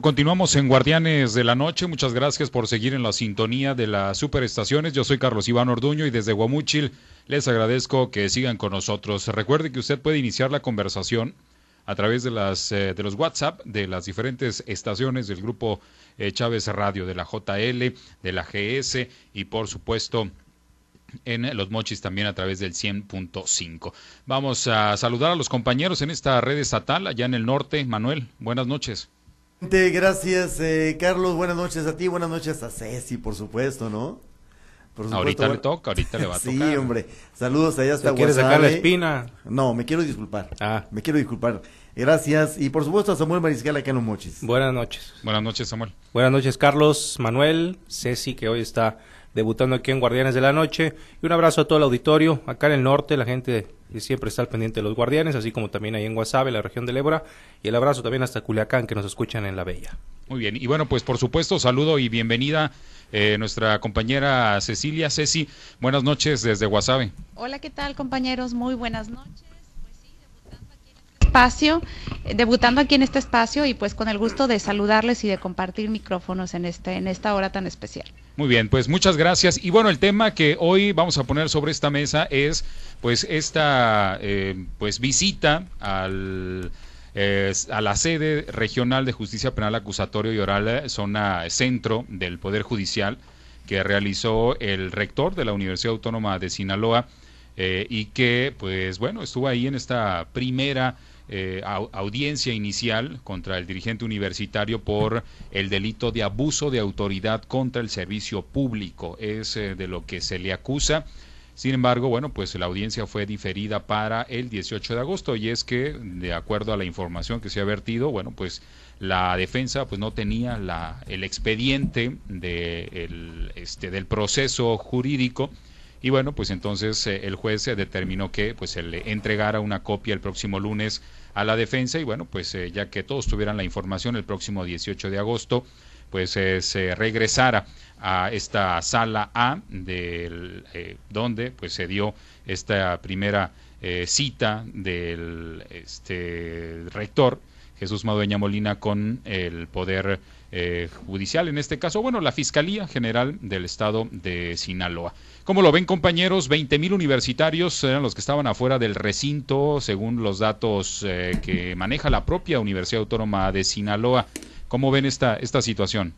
Continuamos en Guardianes de la Noche. Muchas gracias por seguir en la sintonía de las superestaciones. Yo soy Carlos Iván Orduño y desde Guamuchil les agradezco que sigan con nosotros. Recuerde que usted puede iniciar la conversación a través de, las, eh, de los WhatsApp de las diferentes estaciones del grupo eh, Chávez Radio, de la JL, de la GS y por supuesto en Los Mochis también a través del 100.5. Vamos a saludar a los compañeros en esta red estatal allá en el norte. Manuel, buenas noches. Gracias, eh, Carlos. Buenas noches a ti, buenas noches a Ceci, por supuesto, ¿no? Por supuesto, ahorita le toca, ahorita le va a tocar. Sí, hombre. Saludos allá hasta ¿Quieres sacar la espina? No, me quiero disculpar. Ah. Me quiero disculpar. Gracias. Y por supuesto a Samuel Mariscal acá en Los Mochis. Buenas noches. Buenas noches, Samuel. Buenas noches, Carlos, Manuel, Ceci, que hoy está debutando aquí en Guardianes de la Noche. Y un abrazo a todo el auditorio, acá en el norte, la gente siempre está al pendiente de los Guardianes, así como también ahí en Guasave, la región del Ébora. Y el abrazo también hasta Culiacán, que nos escuchan en La Bella. Muy bien, y bueno, pues por supuesto, saludo y bienvenida eh, nuestra compañera Cecilia. Ceci, buenas noches desde Guasave. Hola, ¿qué tal compañeros? Muy buenas noches espacio, eh, debutando aquí en este espacio y pues con el gusto de saludarles y de compartir micrófonos en este en esta hora tan especial. Muy bien, pues muchas gracias. Y bueno, el tema que hoy vamos a poner sobre esta mesa es pues esta eh, pues visita al eh, a la sede regional de justicia penal acusatorio y oral zona centro del poder judicial que realizó el rector de la Universidad Autónoma de Sinaloa y que pues bueno estuvo ahí en esta primera eh, audiencia inicial contra el dirigente universitario por el delito de abuso de autoridad contra el servicio público. Es eh, de lo que se le acusa. Sin embargo, bueno, pues la audiencia fue diferida para el 18 de agosto y es que, de acuerdo a la información que se ha vertido, bueno, pues la defensa pues no tenía la, el expediente de este, del proceso jurídico y bueno, pues entonces eh, el juez determinó que pues se le entregara una copia el próximo lunes a la defensa y bueno, pues eh, ya que todos tuvieran la información el próximo 18 de agosto, pues eh, se regresara a esta sala A del donde pues se dio esta primera cita del este rector Jesús Madueña Molina con el poder judicial en este caso, bueno, la Fiscalía General del Estado de Sinaloa. ¿Cómo lo ven compañeros? 20 mil universitarios eran los que estaban afuera del recinto, según los datos eh, que maneja la propia Universidad Autónoma de Sinaloa. ¿Cómo ven esta, esta situación?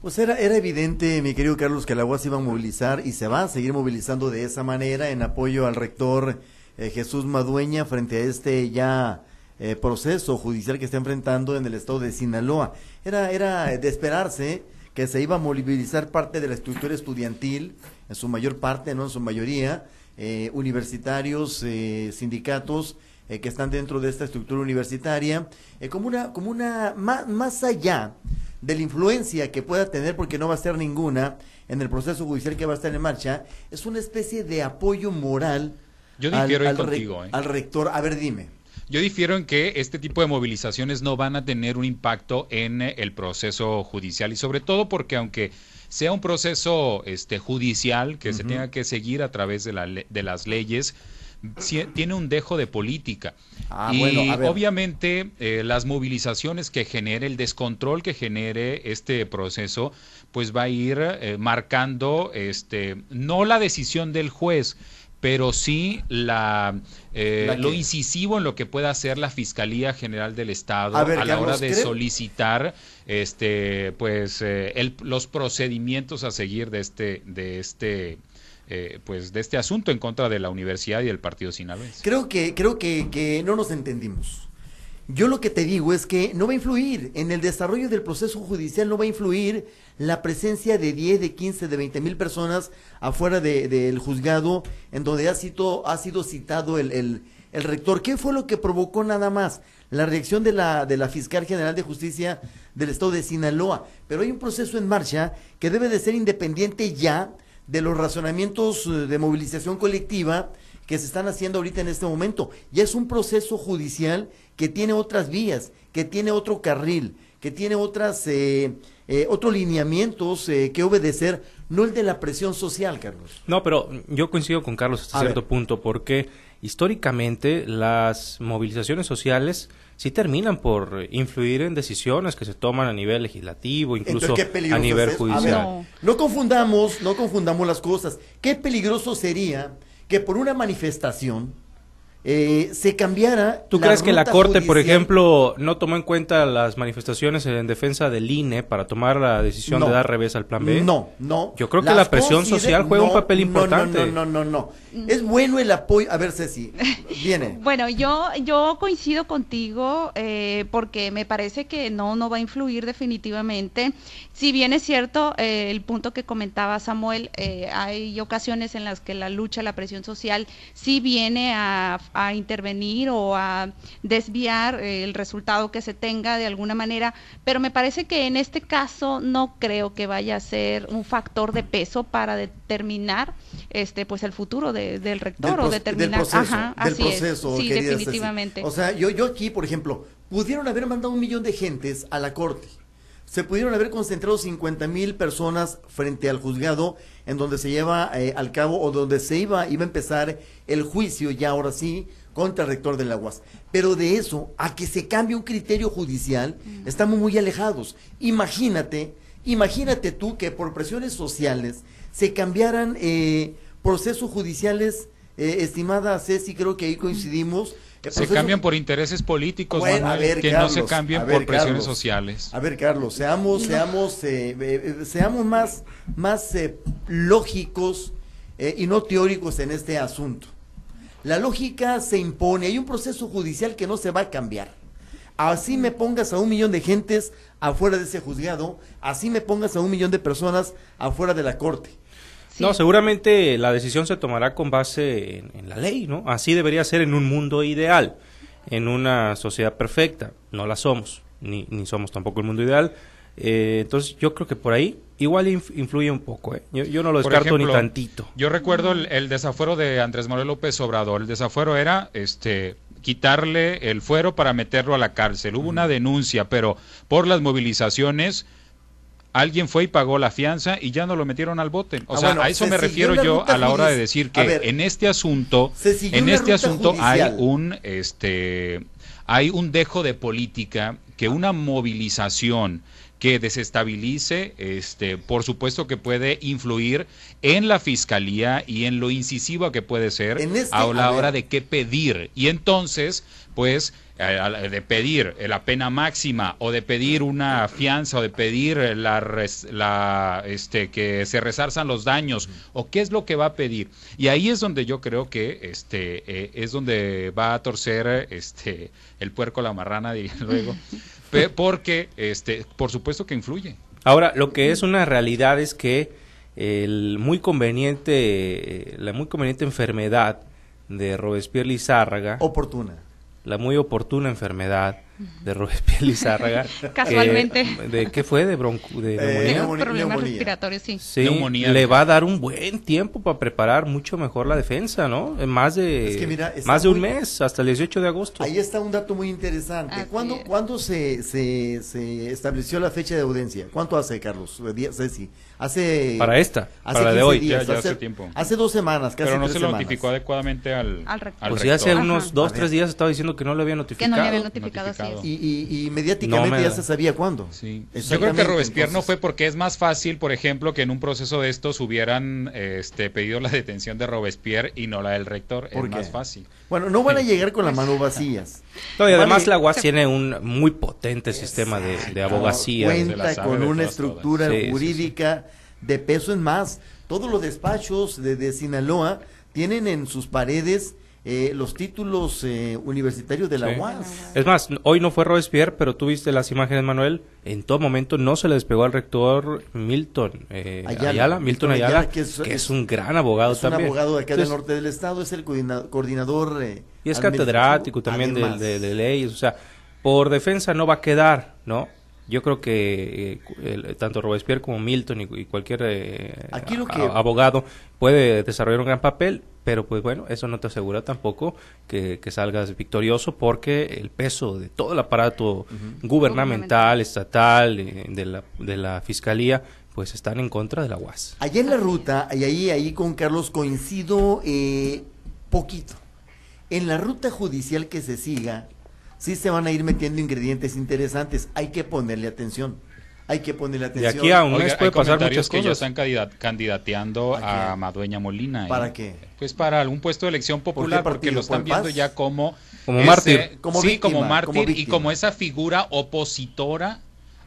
Pues era, era evidente, mi querido Carlos, que la UAS iba a movilizar y se va a seguir movilizando de esa manera en apoyo al rector eh, Jesús Madueña frente a este ya eh, proceso judicial que está enfrentando en el estado de Sinaloa. Era, era de esperarse que se iba a movilizar parte de la estructura estudiantil en su mayor parte, no en su mayoría, eh, universitarios, eh, sindicatos eh, que están dentro de esta estructura universitaria, como una, como una más, más allá de la influencia que pueda tener, porque no va a ser ninguna, en el proceso judicial que va a estar en marcha, es una especie de apoyo moral Yo difiero al, contigo, al rector. A ver, dime. Yo difiero en que este tipo de movilizaciones no van a tener un impacto en el proceso judicial y sobre todo porque aunque sea un proceso este, judicial que se tenga que seguir a través de, la, de las leyes, tiene un dejo de política. Ah, y obviamente eh, las movilizaciones que genere, el descontrol que genere este proceso, pues va a ir eh, marcando este, no la decisión del juez, pero sí la, eh, lo incisivo en lo que pueda hacer la Fiscalía General del Estado a, la hora de solicitar este pues eh, los procedimientos a seguir de este de este eh, pues de este asunto en contra de la universidad y del partido sinaloense. Creo que creo que, que no nos entendimos. Yo lo que te digo es que no va a influir en el desarrollo del proceso judicial, no va a influir la presencia de 10, de 15, de 20 mil personas afuera del juzgado en donde ha sido, ha sido citado el, el, el, rector. ¿Qué fue lo que provocó nada más? La reacción de la, de la fiscal general de justicia del estado de Sinaloa. Pero hay un proceso en marcha que debe de ser independiente ya de los razonamientos eh, de movilización colectiva que se están haciendo ahorita en este momento. Ya es un proceso judicial que tiene otras vías, que tiene otro carril, que tiene otras, eh, eh, otros lineamientos eh, que obedecer, no el de la presión social, Carlos. No, pero yo coincido con Carlos hasta A cierto ver. punto, porque históricamente las movilizaciones sociales sí terminan por influir en decisiones que se toman a nivel legislativo, incluso Entonces, a nivel es eso. A ver, judicial. No. no confundamos, no confundamos las cosas. Qué peligroso sería que por una manifestación eh, se cambiara. ¿Tú crees que la Corte, por ejemplo, no tomó en cuenta las manifestaciones en defensa del INE para tomar la decisión No. de dar revés al plan B? No, no. Yo creo que la presión social juega un papel no, importante. No, no, no, no, no. Es bueno el apoyo. A ver, Ceci, viene. Bueno, yo, yo coincido contigo eh, porque me parece que no, no va a influir definitivamente. Si bien es cierto eh, el punto que comentaba Samuel, eh, hay ocasiones en las que la lucha, la presión social sí viene a, a intervenir o a desviar eh, el resultado que se tenga de alguna manera, pero me parece que en este caso no creo que vaya a ser un factor de peso para determinar este pues el futuro de- del rector Del o determinar del proceso, Ajá, del así es. proceso, sí definitivamente O sea, yo, yo aquí, por ejemplo, pudieron haber mandado un millón de gentes a la corte. Se pudieron haber concentrado 50 mil personas frente al juzgado en donde se lleva eh, al cabo o donde se iba, iba a empezar el juicio ya ahora sí contra el rector de la UAS. Pero de eso a que se cambie un criterio judicial, estamos muy alejados. Imagínate, imagínate tú que por presiones sociales se cambiaran eh, procesos judiciales, eh, estimada Ceci, creo que ahí coincidimos. eh, Se cambian por intereses políticos, Bueno, a Manuel, ver, que no se cambien ver, por presiones Carlos. sociales. A ver, Carlos, seamos, seamos, eh, eh, eh, seamos más, más eh, lógicos eh, y no teóricos en este asunto. La lógica se impone, hay un proceso judicial que no se va a cambiar. Así me pongas a un millón de gentes afuera de ese juzgado, así me pongas a un millón de personas afuera de la corte. Sí. No, seguramente la decisión se tomará con base en, en la ley, ¿no? Así debería ser en un mundo ideal, en una sociedad perfecta. No la somos, ni, ni somos tampoco el mundo ideal. Eh, entonces yo creo que por ahí igual inf- influye un poco, ¿eh? Yo, yo no lo descarto ejemplo, ni tantito. Yo recuerdo el, el desafuero de Andrés Manuel López Obrador. El desafuero era este quitarle el fuero para meterlo a la cárcel. Hubo una denuncia, pero por las movilizaciones alguien fue y pagó la fianza y ya no lo metieron al bote. O Ah, sea, bueno, a eso se me refiero yo a la hora de decir que ver, en este asunto, en este asunto hay un este hay un dejo de política que una movilización que desestabilice, este, por supuesto que puede influir en la fiscalía y en lo incisiva que puede ser este- a la hora de qué pedir. Y entonces, pues, eh, de pedir la pena máxima o de pedir una fianza o de pedir la, res- la este que se resarzan los daños o qué es lo que va a pedir. Y ahí es donde yo creo que este eh, es donde va a torcer este el puerco la marrana diría luego, porque este por supuesto que influye. Ahora, lo que es una realidad es que el muy conveniente, la muy conveniente enfermedad de Robespierre Lizárraga, Oportuna. la muy oportuna enfermedad de Robespierre Lizárraga. Casualmente. eh, ¿De qué fue? ¿De, bronco, de Eh, neumonía? Problemas neumonía. respiratorios, sí. Sí, Neumonía, le va a dar un buen tiempo para preparar mucho mejor la defensa, ¿no? En más de, Es que mira, más de un muy- mes, hasta el 18 de agosto. Ahí está un dato muy interesante. Así ¿Cuándo, es. ¿cuándo se, se, se estableció la fecha de audiencia? ¿Cuánto hace, Carlos? Eh, Ceci. Hace. Para esta, hace para la de 15 hoy. días, Ya- ya hace, hace tiempo. hace dos semanas, casi Pero no tres se lo semanas. notificó adecuadamente al, Al rector. Pues sí, hace rector. unos Ajá. dos, tres días estaba diciendo que no lo había Que notificado. no le habían notificado, Notificado. Y, y, y mediáticamente No me ya se sabía cuándo. Sí. Yo creo que Robespierre no fue porque es más fácil, por ejemplo, que en un proceso de estos hubieran este, pedido la detención de Robespierre y no la del rector. ¿Por es qué? más fácil. Bueno, no van a llegar con las manos vacías. No, y además Vale. la UAS tiene un muy potente sistema de, de abogacía. Cuen- Cuenta con una estructura todas. Sí, sí, jurídica de peso en más. Todos los despachos de, de Sinaloa tienen en sus paredes eh, los títulos eh, universitarios de la Sí. UAS. Es más, hoy no fue Robespierre, pero tú viste las imágenes, Manuel. En todo momento no se le despegó al rector Milton eh, Ayala. Ayala, Milton Ayala, Ayala, que que es, un gran abogado Es un también. abogado de acá del norte del estado, es el coordina- coordinador. eh, Y es catedrático también de, Además, de- de leyes. O sea, por defensa no va a quedar, ¿no? Yo creo que eh, tanto Robespierre como Milton y, y cualquier eh, Aquí lo a- que- abogado puede desarrollar un gran papel, pero pues bueno, eso no te asegura tampoco que, que salgas victorioso porque el peso de todo el aparato gubernamental, estatal, eh, de, la, de la fiscalía, pues están en contra de la UAS. Allá en la ruta, y ahí, ahí con Carlos coincido eh, poquito. En la ruta judicial que se siga, sí se van a ir metiendo ingredientes interesantes. Hay que ponerle atención. Hay que ponerle De atención. aquí a un Oiga, mes puede pasar comentarios muchas que ya cosas. están candida- candidateando ¿Para a? Madueña Molina. ¿eh? ¿Para qué? Pues para algún puesto de elección popular, porque lo están ¿Por el viendo ya como... Como mártir. Como sí, víctima, como mártir como y como esa figura opositora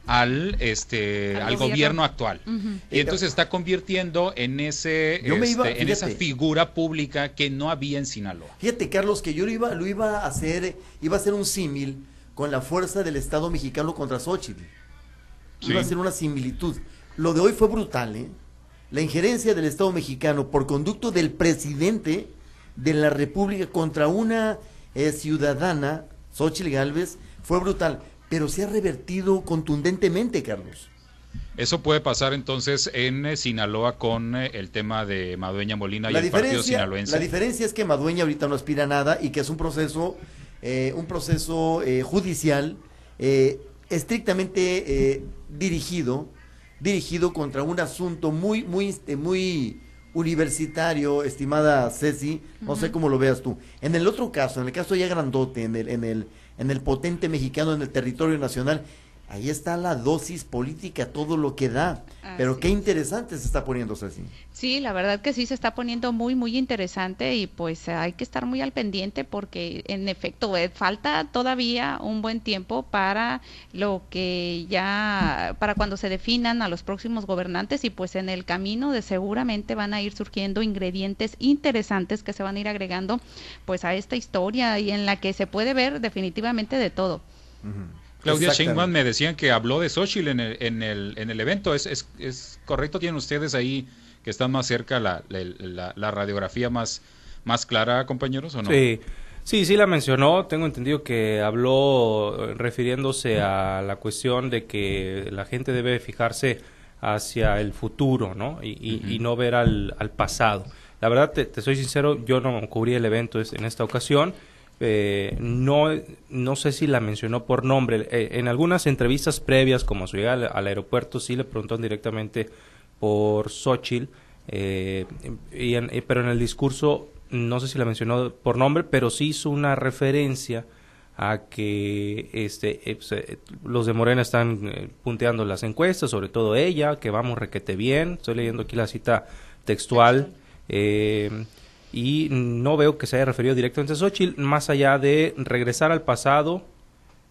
al este Al al, gobierno. gobierno, actual y entonces se está convirtiendo en ese Yo me iba- este, en esa figura pública que no había en Sinaloa Fíjate, Carlos, que yo lo iba, lo iba a hacer, iba a hacer un símil con la fuerza del Estado mexicano contra Xochitl. Sí. Iba a ser una similitud. Lo de hoy fue brutal, ¿eh? La injerencia del Estado mexicano por conducto del presidente de la República contra una eh, ciudadana, Xochitl Galvez, fue brutal. Pero se ha revertido contundentemente, Carlos. eso puede pasar entonces en eh, Sinaloa con eh, el tema de Madueña Molina y La el partido diferencia, sinaloense la diferencia es que Madueña ahorita no aspira a nada y que es un proceso, eh, un proceso eh, judicial eh, estrictamente eh, dirigido, dirigido contra un asunto muy, muy, este, muy universitario, estimada Ceci, no sé cómo lo veas tú. En el otro caso, en el caso ya grandote, en el, en el, en el potente mexicano, en el territorio nacional, ahí está la dosis política, todo lo que da. Pero qué es. interesante se está poniendo, Ceci. Sí, la verdad que sí se está poniendo muy, muy interesante y pues hay que estar muy al pendiente porque en efecto eh, falta todavía un buen tiempo para lo que ya, para cuando se definan a los próximos gobernantes y pues en el camino de seguramente van a ir surgiendo ingredientes interesantes que se van a ir agregando pues a esta historia y en la que se puede ver definitivamente de todo. Claudia. Sheinbaum me decían que habló de Xochitl en el, en el, en el evento. ¿Es, es, es correcto? ¿Tienen ustedes ahí que están más cerca la, la, la- radiografía más, más clara, compañeros, o no? Sí, sí, sí la mencionó. Tengo entendido que habló eh, refiriéndose a la cuestión de que la gente debe fijarse hacia el futuro, ¿no? Y, y- y no ver al, al pasado. La verdad, te, te soy sincero, yo no cubrí el evento en esta ocasión. Eh, no, no sé si la mencionó por nombre. Eh, en algunas entrevistas previas, como su llegada al, al aeropuerto, sí le preguntaron directamente por Xochitl, eh, y en- eh, pero en el discurso no sé si la mencionó por nombre, pero sí hizo una referencia a que este eh, los de Morena están eh, punteando las encuestas, sobre todo ella, que vamos requete bien. Estoy leyendo aquí la cita textual. eh, y no veo que se haya referido directamente a Xochitl, más allá de regresar al pasado,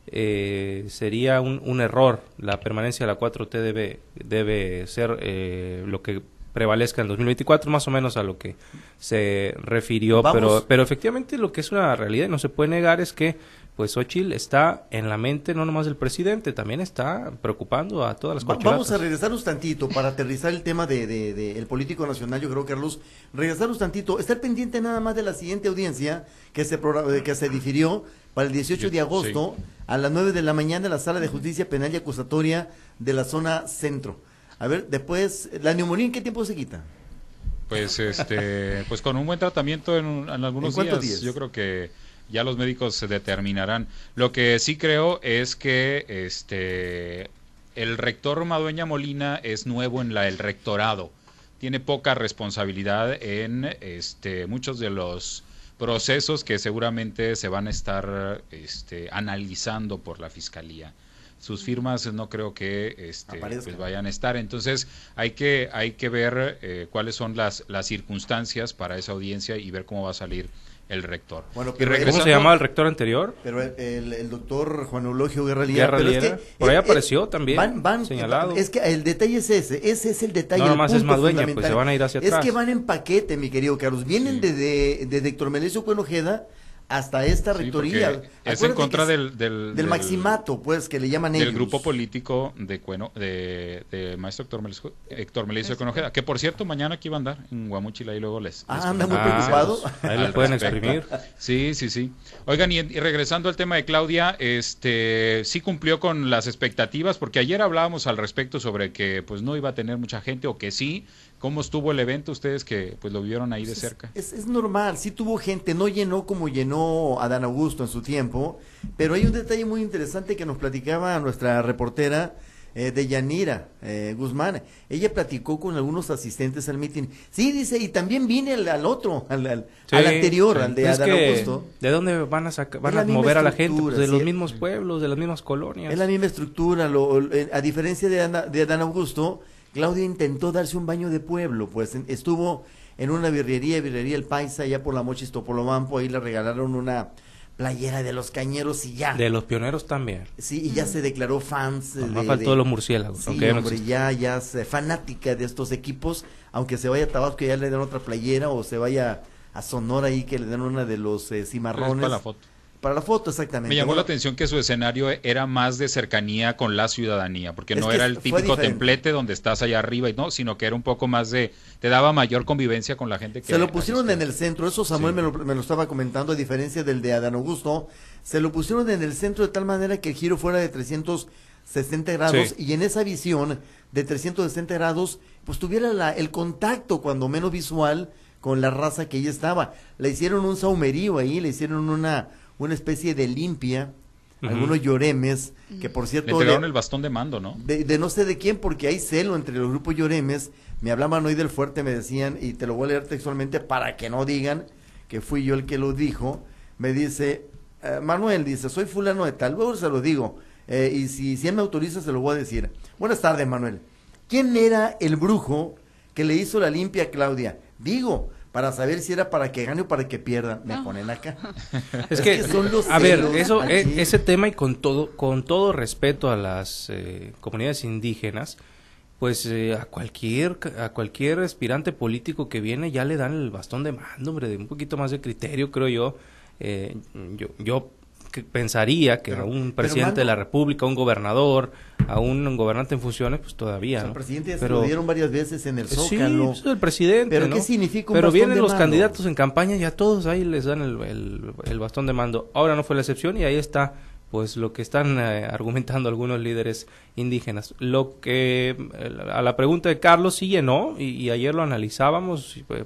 eh, sería un, un error. La permanencia de la 4T debe, debe ser eh, lo que prevalezca en el 2024, más o menos a lo que se refirió. Vamos. Pero, pero efectivamente lo que es una realidad y no se puede negar es que pues Xochitl está en la mente no nomás del presidente, también está preocupando a todas las Va- vamos a regresarnos tantito para aterrizar el tema de, de- de el político nacional, yo creo, Carlos. Regresarnos tantito, estar pendiente nada más de la siguiente audiencia que se, eh, que se difirió para el 18 de agosto a las 9 de la mañana en la Sala de Justicia Penal y Acusatoria de la zona centro. A ver, después, ¿la neumonía en qué tiempo se quita? Pues este, pues con un buen tratamiento en, un- en algunos ¿En días, días? yo creo que ya los médicos se determinarán. Lo que sí creo es que este el rector Madueña Molina es nuevo en la el rectorado. Tiene poca responsabilidad en este muchos de los procesos que seguramente se van a estar este, analizando por la fiscalía. Sus firmas no creo que este, pues vayan a estar. Entonces hay que, hay que ver eh, cuáles son las, las circunstancias para esa audiencia y ver cómo va a salir el rector. Bueno, Y pero- ¿Cómo regresando- se llamaba el rector anterior? Pero el, el- el doctor Juan Eulogio Guerra Liera, es que, Por ahí eh, apareció eh, también, van- van- señalado. Es que el detalle es ese, ese es el detalle. No, nomás es punto Madueña, pues, se van a ir hacia Es atrás. que van en paquete, mi querido Carlos. Vienen Sí. de, de, de Héctor Melesio Cuenojeda hasta esta Sí, rectoría. es en contra es del, del, del maximato, pues, que le llaman del ellos. grupo político de Cueno, de, de maestro Héctor Melizo, Héctor de Conojeda, que por cierto mañana aquí va a andar en Guamuchila y luego les, Ah, les anda muy preocupado. Ahí lo pueden respecto. exprimir. Sí, sí, sí. Oigan, y, y regresando al tema de Claudia, este sí cumplió con las expectativas, porque ayer hablábamos al respecto sobre que pues no iba a tener mucha gente o que sí. ¿Cómo estuvo el evento ustedes que pues lo vieron ahí de Es- cerca? Es, es normal, sí tuvo gente, no llenó como llenó Adán Augusto en su tiempo, pero hay un detalle muy interesante que nos platicaba nuestra reportera eh, de Yanira eh, Guzmán. Ella platicó con algunos asistentes al mitin. Sí, dice, y también vine al, al otro, al, al- Sí, al anterior, sí. al de Adán Augusto. ¿De dónde van a sacar, van a mover a la gente? Pues de los mismos pueblos, de las mismas colonias. Es la misma estructura, lo- eh, a diferencia de, Ana- de Adán Augusto, Claudia intentó darse un baño de pueblo, pues en- estuvo en una birrería, birrería El Paisa, allá por la Mochis Topolobampo, ahí le regalaron una playera de los cañeros y ya. De los pioneros también. Sí, y ya se declaró fans. Nomás de- faltó de- los murciélagos. Sí, no hombre, existen. ya, ya es fanática de estos equipos, aunque se vaya a Tabasco ya le den otra playera o se vaya a Sonora ahí que le den una de los eh, Es cimarrones. para la foto. Para la foto, exactamente. Me llamó Bueno, la atención que su escenario era más de cercanía con la ciudadanía, porque no era el típico templete donde estás allá arriba y no, sino que era un poco más de, te daba mayor convivencia con la gente que Se lo pusieron en el centro, eso Samuel Sí. me, lo, me lo estaba comentando, a diferencia del de Adán Augusto, se lo pusieron en el centro de tal manera que el giro fuera de 360 grados Sí. y en esa visión de 360 grados, pues tuviera la- el contacto, cuando menos visual, con la raza que ahí estaba. Le hicieron un saumerío ahí, le hicieron una, una especie de limpia, algunos lloremes, que por Le cierto... entregaron le- el bastón de mando, ¿no? de, de no sé de quién, porque hay celo entre los grupos lloremes. Me hablaban hoy del fuerte, me decían, y te lo voy a leer textualmente para que no digan que fui yo el que lo dijo. Me dice, eh, Manuel, dice, soy fulano de tal, luego se lo digo. eh, y si, si él me autoriza, se lo voy a decir. Buenas tardes, Manuel. ¿Quién era el brujo que le hizo la limpia a Claudia? Digo, para saber si era para que gane o para que pierda. Me No. ponen acá. Es que, son los a ver, eso, aquí. e- ese tema y con todo, con todo respeto a las eh, comunidades indígenas, pues eh, a cualquier, a cualquier aspirante político que viene ya le dan el bastón de mando, hombre, de un poquito más de criterio, creo yo. Eh, yo, yo que pensaría que Pero- a un pero, presidente de la República, a un gobernador, a un gobernante en funciones, pues todavía, Al ¿no? presidente ya se Pero- lo dieron varias veces en el Sí, Zócalo. pues, el presidente. Pero ¿no? ¿qué significa un Pero bastón vienen de los mando? candidatos en campaña y a todos ahí les dan el, el- el bastón de mando. Ahora no fue la excepción y ahí está pues lo que están eh, argumentando algunos líderes indígenas. Lo que eh, a la pregunta de Carlos sí llenó y, y ayer lo analizábamos, y, pues,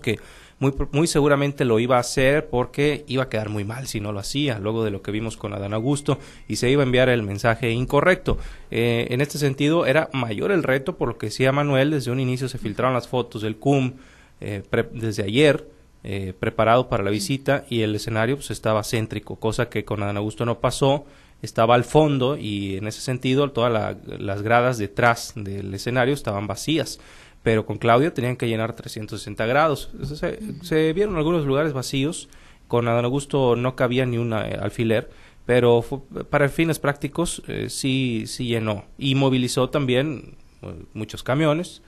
que muy, muy seguramente lo iba a hacer porque iba a quedar muy mal si no lo hacía, luego de lo que vimos con Adán Augusto, y se iba a enviar el mensaje incorrecto. Eh, en este sentido, era mayor el reto, por lo que decía Manuel, desde un inicio se filtraron las fotos del CUM eh, desde ayer, eh, preparado para la visita, y el escenario pues, estaba céntrico, cosa que con Adán Augusto no pasó, estaba al fondo y en ese sentido todas la- las gradas detrás del escenario estaban vacías pero con Claudia tenían que llenar 360 grados. Se, se vieron algunos lugares vacíos, con Adán Augusto no cabía ni un eh, alfiler, pero fu- para fines prácticos eh, sí, sí llenó. Y movilizó también eh, muchos camiones.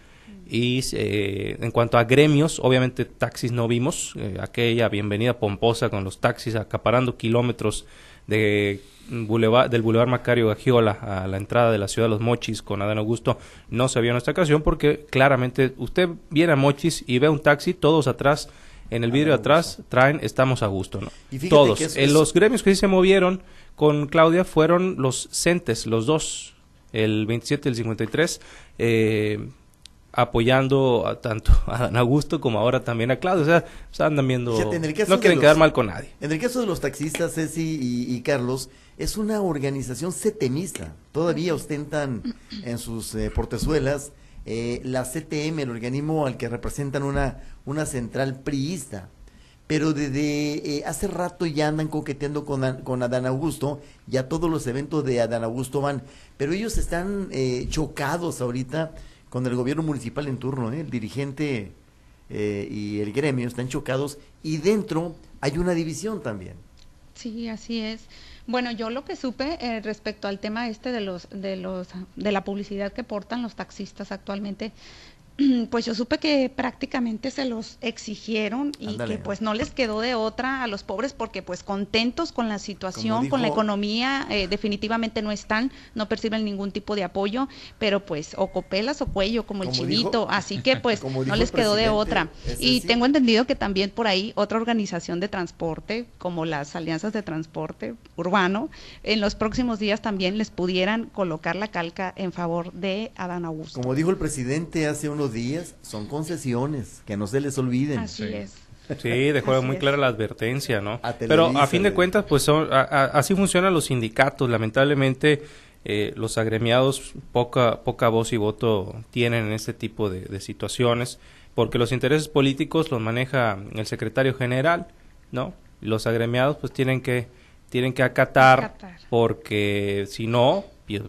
Y eh, en cuanto a gremios, obviamente taxis no vimos, eh, aquella bienvenida pomposa con los taxis acaparando kilómetros de Boulevard- del Boulevard Macario Gagiola a la entrada de la ciudad de Los Mochis con Adán Augusto no se vio en esta ocasión porque claramente usted viene a Mochis y ve un taxi, todos atrás, en el vidrio atrás traen estamos a gusto, ¿no? Y Todos. es- En es- los gremios que sí se movieron con Claudia fueron los CENTES, los dos, el 27 y el 53, eh, apoyando a tanto a Adán Augusto como ahora también a Claudia. O sea, se andan viendo... No quieren los- quedar mal con nadie. En el caso de los taxistas, Ceci y, y Carlos, es una organización setemista. Todavía ostentan en sus eh, portezuelas eh, la CTM, el organismo al que representan una, una central priista. Pero desde eh, hace rato ya andan coqueteando con, con Adán Augusto, ya todos los eventos de Adán Augusto van. Pero ellos están eh, chocados ahorita con el gobierno municipal en turno, ¿eh? el dirigente eh, y el gremio están chocados y dentro hay una división también. Sí, así es. Bueno, yo lo que supe eh, respecto al tema este de los de los de la publicidad que portan los taxistas actualmente, pues yo supe que prácticamente se los exigieron y que pues no les quedó de otra a los pobres porque pues contentos con la situación, con la economía, eh, definitivamente no están, no perciben ningún tipo de apoyo, pero pues o copelas o cuello como, el chinito, dijo- así que pues no les quedó de otra. Y sí. tengo entendido que también por ahí otra organización de transporte, como las alianzas de transporte urbano, en los próximos días también les pudieran colocar la calca en favor de Adán Augusto. Como dijo el presidente hace unos días, son concesiones, que no se les olviden. Así Sí. es. Sí, dejó Así muy es. clara la advertencia, ¿no? A Pero a fin de güey. cuentas, pues son, a- a- así funcionan los sindicatos. Lamentablemente, eh, los agremiados poca, poca voz y voto tienen en este tipo de, de situaciones, porque los intereses políticos los maneja el secretario general, ¿no? Los agremiados pues tienen que, tienen que acatar, Acatar. porque si no,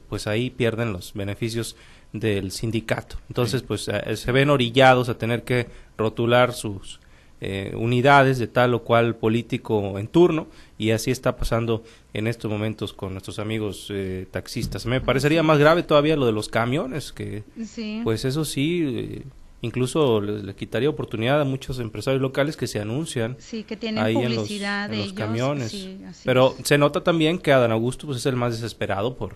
pues ahí pierden los beneficios del sindicato. Entonces, pues eh, se ven orillados a tener que rotular sus eh, unidades de tal o cual político en turno y así está pasando en estos momentos con nuestros amigos eh, taxistas. Me parecería más grave todavía lo de los camiones, que Sí. pues eso sí, eh, incluso le, le quitaría oportunidad a muchos empresarios locales que se anuncian Sí, que tienen ahí en los, publicidad en de los ellos. camiones. sí, Pero es. se nota también que Adán Augusto pues, es el más desesperado por,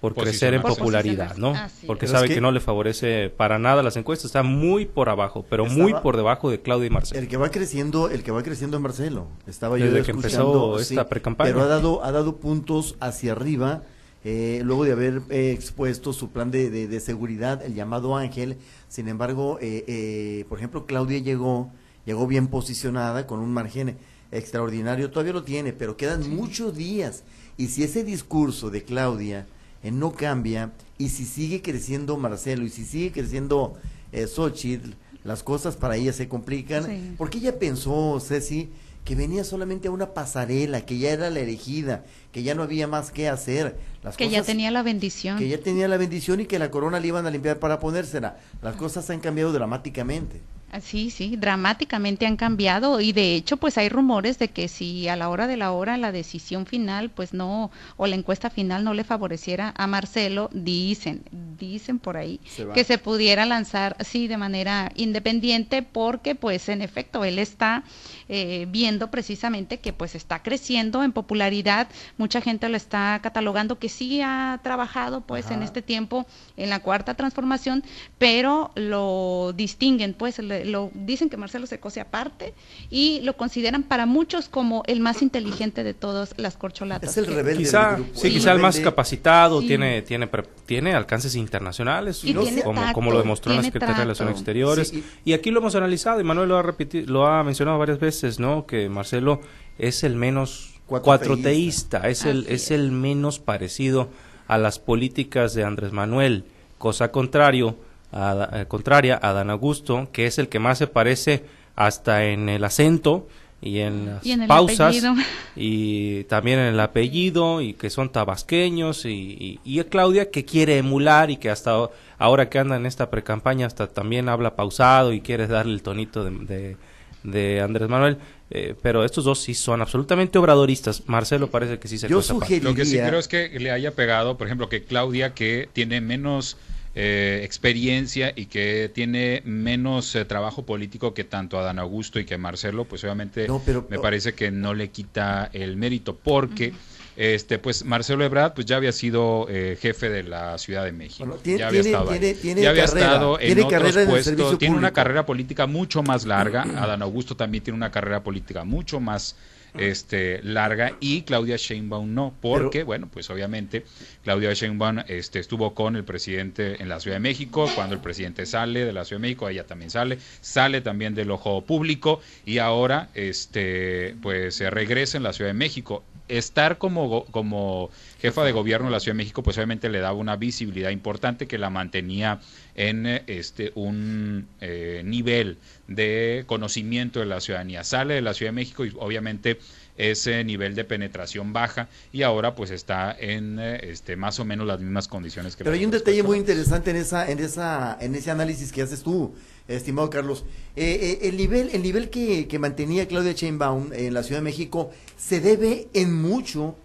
por crecer en popularidad, ¿no? Así Porque sabe es que... que- no le favorece para nada las encuestas, está muy por abajo, pero muy por debajo de Claudia y Marcelo. El que va creciendo, el que va creciendo es Marcelo. Estaba Desde yo que escuchando, empezó esta precampaña. Pero ha dado, ha dado puntos hacia arriba, eh, luego de haber eh, expuesto su plan de, de- de seguridad, el llamado Ángel. Sin embargo, eh, eh, por ejemplo, Claudia llegó, llegó bien posicionada con un margen extraordinario. Todavía lo tiene, pero quedan muchos días. Y si ese discurso de Claudia no cambia, y si sigue creciendo Marcelo, y si sigue creciendo eh, Xochitl, las cosas para ella se complican. Sí. Porque ella pensó, Ceci, que venía solamente a una pasarela, que ya era la elegida, que ya no había más que hacer. Las que ya tenía la bendición. que ya tenía la bendición y que la corona le iban a limpiar para ponérsela. Las cosas han cambiado dramáticamente. Ah, Sí, sí, dramáticamente han cambiado y de hecho pues hay rumores de que si a la hora de la hora la decisión final pues no o la encuesta final no le favoreciera a Marcelo, dicen, dicen por ahí Se que se pudiera lanzar sí de manera independiente porque pues en efecto él está eh, viendo precisamente que pues está creciendo en popularidad, mucha gente lo está catalogando que sí ha trabajado pues en este tiempo en la cuarta transformación, pero lo distinguen, pues le- lo dicen que Marcelo se cose aparte y lo consideran para muchos como el más inteligente de todas las corcholatas. Es el rebelde Quizá, del grupo. sí, el quizá el más capacitado, Sí. tiene, tiene, pre- tiene alcances internacionales, Y ¿no? tiene como, tacto, como lo demostró en la Secretaría de Relaciones. Exteriores. Sí, y... aquí lo hemos analizado, y Manuel lo ha, repeti- lo ha mencionado varias veces, ¿no? Que Marcelo es el menos Cuatroteísta. es el, es es. el menos parecido a las políticas de Andrés Manuel, cosa contrario a, eh, contraria a Dan Augusto, que es el que más se parece hasta en el acento y en las Y en el pausas apellido. y también en el apellido y que son tabasqueños y, y, y a Claudia que quiere emular y que hasta a- ahora que anda en esta precampaña hasta también habla pausado y quiere darle el tonito de, de, de Andrés Manuel eh, pero estos dos sí son absolutamente obradoristas Marcelo parece que sí se Yo sugeriría... Lo que sí creo es que le haya pegado, por ejemplo, que Claudia, que tiene menos eh, experiencia y que tiene menos eh, trabajo político que tanto Adán Augusto y que Marcelo, pues obviamente No, pero- me parece que no le quita el mérito, porque este pues Marcelo Ebrard pues ya había sido eh, jefe de la Ciudad de México. Bueno, tiene- ya había tiene- estado ahí. tiene- tiene ya había carrera, estado en tiene otros puestos, tiene una carrera política mucho más larga. Adán Augusto también tiene una carrera política mucho más este larga y Claudia Sheinbaum no, porque Pero- bueno, pues obviamente Claudia Sheinbaum este estuvo con el presidente en la Ciudad de México, cuando el presidente sale de la Ciudad de México, ella también sale, sale también del ojo público y ahora este pues se regresa en la Ciudad de México. Estar como, como jefa de gobierno de la Ciudad de México, pues obviamente le daba una visibilidad importante que la mantenía en eh, este un eh, nivel de conocimiento de la ciudadanía. Sale de la Ciudad de México y obviamente ese nivel de penetración baja y ahora pues está en eh, este más o menos las mismas condiciones que Pero hay un detalle muy interesante en esa, en esa, en ese análisis que haces tú, estimado Carlos. Eh, eh, el nivel, el nivel que, que mantenía Claudia Sheinbaum en la Ciudad de México se debe en mucho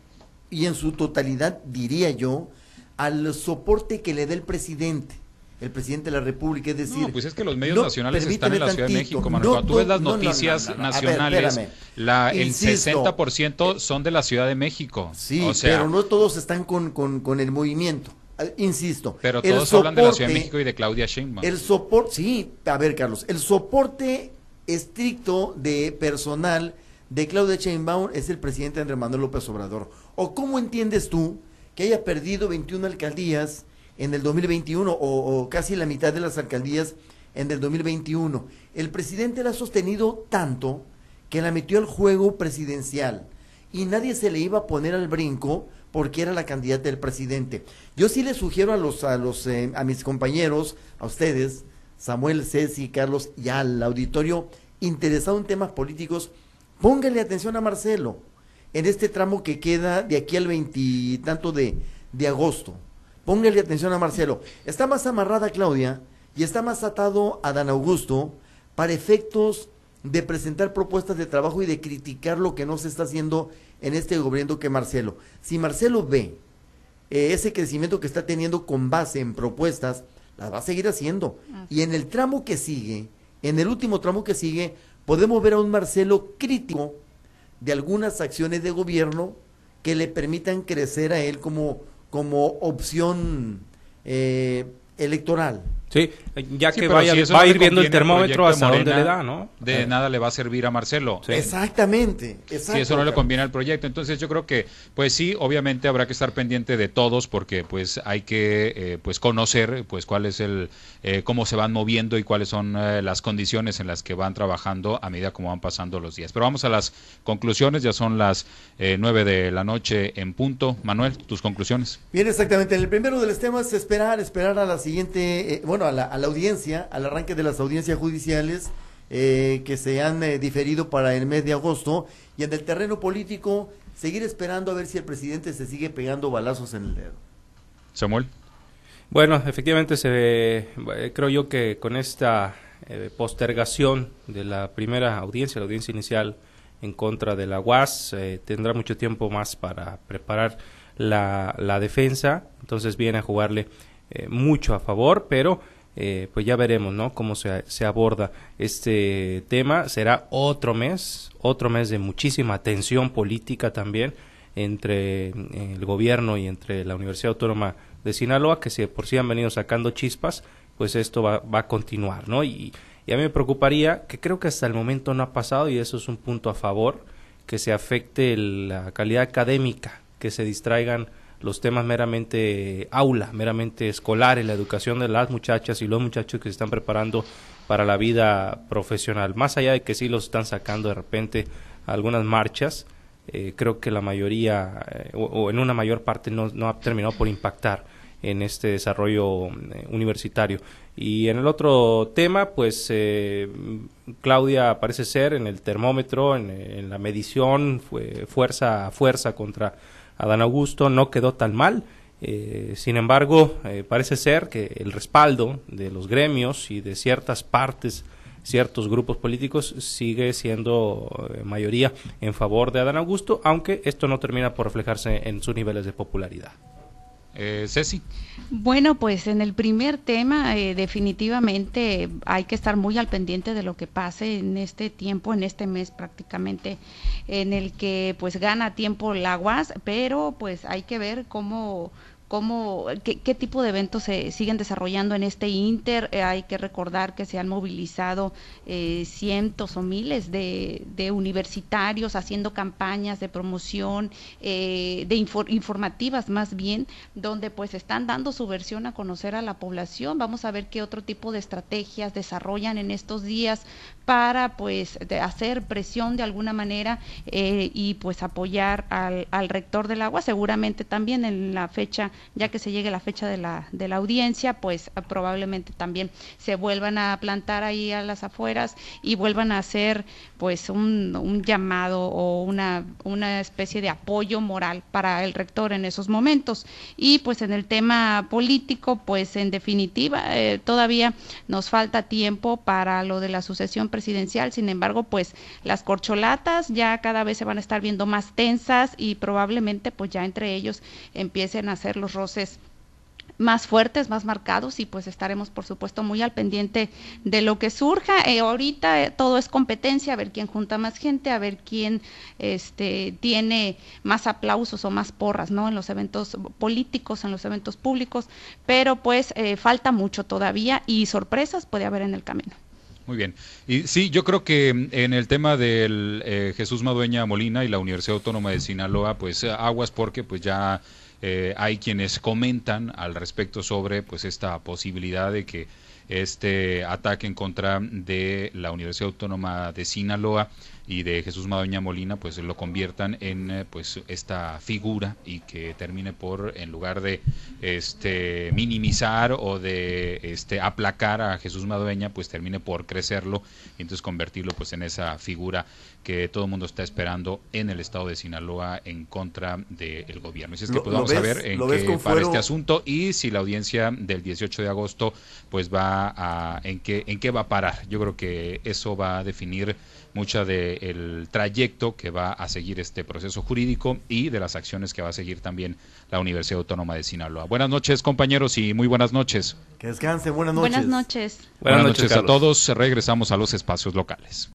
y en su totalidad, diría yo, al soporte que le da el presidente. El presidente de la República, es decir... No, pues es que los medios nacionales están en la Ciudad de México, Manuel. Cuando tú ves las noticias nacionales, la, el 60% son de la Ciudad de México. Sí, pero no todos están con, con, con el movimiento insisto. Pero todos hablan de la Ciudad de México y de Claudia Sheinbaum. El soporte, sí, a ver, Carlos, el soporte estricto de personal de Claudia Sheinbaum es el presidente Andrés Manuel López Obrador. ¿O cómo entiendes tú que haya perdido 21 alcaldías en el 2021 o, casi la mitad de las alcaldías en el 2021? El presidente la ha sostenido tanto que la metió al juego presidencial y nadie se le iba a poner al brinco porque era la candidata del presidente. Yo sí le sugiero a los a los eh, a mis compañeros, a ustedes, Samuel, Ceci, Carlos y al auditorio interesado en temas políticos, pónganle atención a Marcelo en este tramo que queda de aquí al veintitanto de, de agosto. Pónganle atención a Marcelo. Está más amarrada Claudia y está más atado a Dan Augusto para efectos de presentar propuestas de trabajo y de criticar lo que no se está haciendo en este gobierno que Marcelo. Si Marcelo ve eh, ese crecimiento que está teniendo con base en propuestas, las va a seguir haciendo. Y en el tramo que sigue, en el último tramo que sigue, podemos ver a un Marcelo crítico de algunas acciones de gobierno que le permitan crecer a él como, como opción eh, electoral. Sí, ya que vaya, va a ir viendo el termómetro hasta dónde le da, ¿no? De nada le va a servir a Marcelo. Exactamente, Si eso no le conviene al proyecto. Entonces yo creo que, pues sí, obviamente habrá que estar pendiente de todos porque pues hay que eh, pues conocer pues cuál es el, eh, cómo se van moviendo y cuáles son eh, las condiciones en las que van trabajando a medida como van pasando los días. Pero vamos a las conclusiones, ya son las nueve de la noche en punto. Manuel, tus conclusiones. Bien, exactamente. El primero de los temas, esperar, esperar a la siguiente, bueno, a la, audiencia, al arranque de las audiencias judiciales eh, que se han eh, diferido para el mes de agosto y en el terreno político seguir esperando a ver si el presidente se sigue pegando balazos en el dedo. Samuel. Bueno, efectivamente se eh, creo yo que con esta postergación de la primera audiencia, la audiencia inicial en contra de la UAS, tendrá mucho tiempo más para preparar la, la defensa, entonces viene a jugarle eh, mucho a favor, pero eh, pues ya veremos, ¿no? Cómo se, se, aborda este tema. Será otro mes, otro mes de muchísima tensión política también entre eh, el gobierno y entre la Universidad Autónoma de Sinaloa, que si por sí han venido sacando chispas, pues esto va, va a continuar, ¿no? Y, y a mí me preocuparía, que creo que hasta el momento no ha pasado, y eso es un punto a favor, que se afecte la calidad académica, que se distraigan los temas meramente aula, meramente escolares, la educación de las muchachas y los muchachos que se están preparando para la vida profesional. Más allá de que sí los están sacando de repente algunas marchas, eh, creo que la mayoría eh, o, en una mayor parte no, no, ha terminado por impactar en este desarrollo eh, universitario. Y en el otro tema, pues Claudia parece ser en el termómetro, en, la medición, fue fuerza a fuerza contra Adán Augusto no quedó tan mal. Eh, sin embargo, eh, parece ser que el respaldo de los gremios y de ciertas partes, ciertos grupos políticos, sigue siendo eh, mayoría en favor de Adán Augusto, aunque esto no termina por reflejarse en sus niveles de popularidad. Eh, Ceci. Bueno, pues en el primer tema eh, definitivamente hay que estar muy al pendiente de lo que pase en este tiempo, en este mes prácticamente, en el que pues gana tiempo la UAS, pero pues hay que ver cómo cómo, qué, tipo de eventos se siguen desarrollando en este Inter. Eh, hay que recordar que se han movilizado eh, cientos o miles de, universitarios haciendo campañas de promoción, eh, de informativas más bien, donde pues están dando su versión a conocer a la población. Vamos a ver qué otro tipo de estrategias desarrollan en estos días para pues hacer presión de alguna manera y pues apoyar al, rector del agua, seguramente también en la fecha ya que se llegue la fecha de la, de la audiencia, pues eh, probablemente también se vuelvan a plantar ahí a las afueras y vuelvan a hacer pues un, un llamado o una, una especie de apoyo moral para el rector en esos momentos. Y pues en el tema político, pues en definitiva, eh, todavía nos falta tiempo para lo de la sucesión presidencial, sin embargo, pues las corcholatas ya cada vez se van a estar viendo más tensas y probablemente pues ya entre ellos empiecen a hacer los roces más fuertes, más marcados y pues estaremos por supuesto muy al pendiente de lo que surja. Eh, ahorita eh, todo es competencia, a ver quién junta más gente, a ver quién este, tiene más aplausos o más porras, ¿no? En los eventos políticos, en los eventos públicos, pero pues eh, falta mucho todavía y sorpresas puede haber en el camino. Muy bien. Y sí, yo creo que en el tema del eh, Jesús Madueña Molina y la Universidad Autónoma de Sinaloa, pues aguas porque pues ya eh, hay quienes comentan al respecto sobre pues esta posibilidad de que este ataque en contra de la Universidad Autónoma de Sinaloa y de Jesús Madoña Molina pues lo conviertan en eh, pues esta figura y que termine por en lugar de este minimizar o de este aplacar a Jesús Madueña pues termine por crecerlo y entonces convertirlo pues en esa figura que todo el mundo está esperando en el estado de Sinaloa en contra del gobierno. Así es que pues, vamos a ver en qué para este asunto y si la audiencia del 18 de agosto pues va a en qué en qué va a parar. Yo creo que eso va a definir mucha del trayecto que va a seguir este proceso jurídico y de las acciones que va a seguir también la Universidad Autónoma de Sinaloa. Buenas noches, compañeros, y muy buenas noches. Que descanse, buenas noches. Buenas noches. Buenas, noches a todos. Regresamos a los espacios locales.